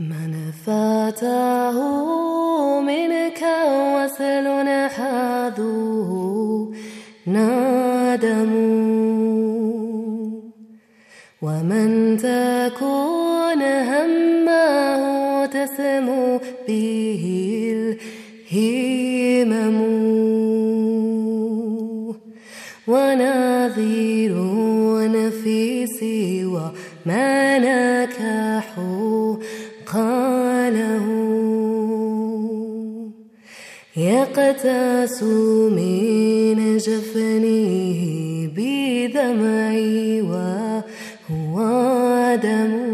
من فاته منك وصل حاذوه نادم. ومن تكون همه تسمو به الهمم. ونظير في سوى ما يقتاس من جفنه بدمعي وهو دم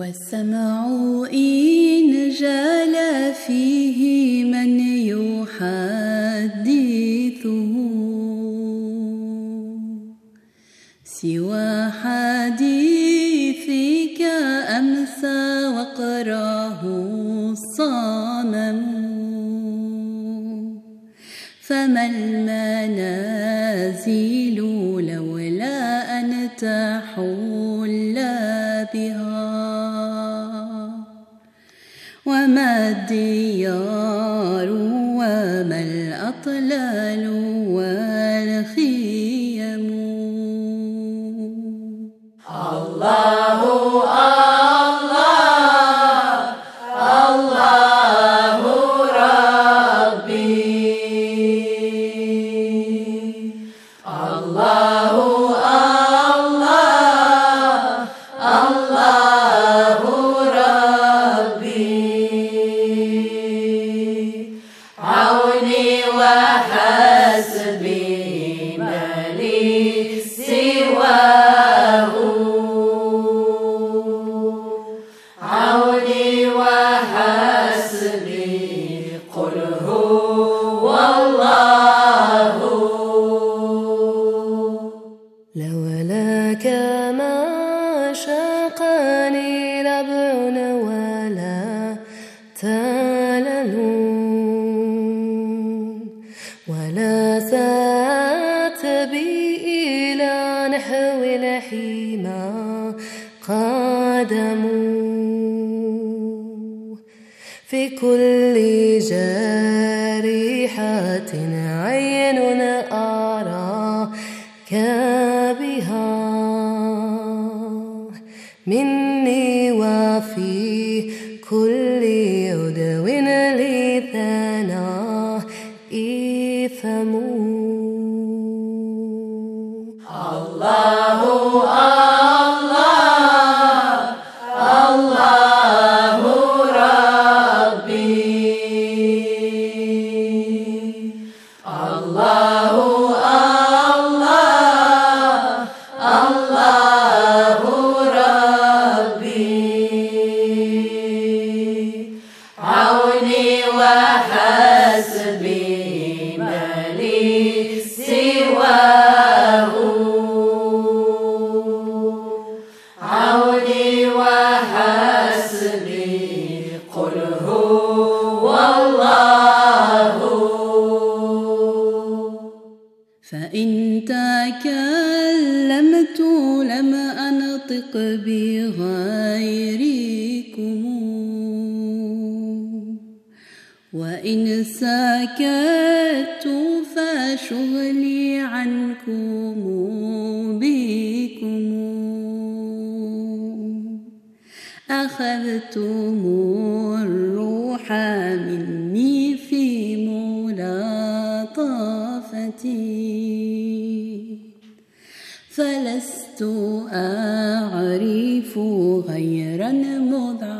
والسمع إن جال فيه من يحدثه سوى حديثك أمسى وقراه الصمم فما المنازل لولا أن تحول بها وما الديار وما الأطلال والخيم. الله عوني وحسبي قل هو الله لولاك ما شاقني لبن ولا تلل ولا سات كل جارحة عين أراك بها. مني وفي كل عدو لثناء إثم الله الله وحسبي ما لي سواه عوني وحسبي قل هو الله فإن تكلمت لم أنطق بغيركم وإن سكت فشغلي عنكم بكم. أخذتم الروح مني في ملاطفتي فلست أعرف غيرا مذ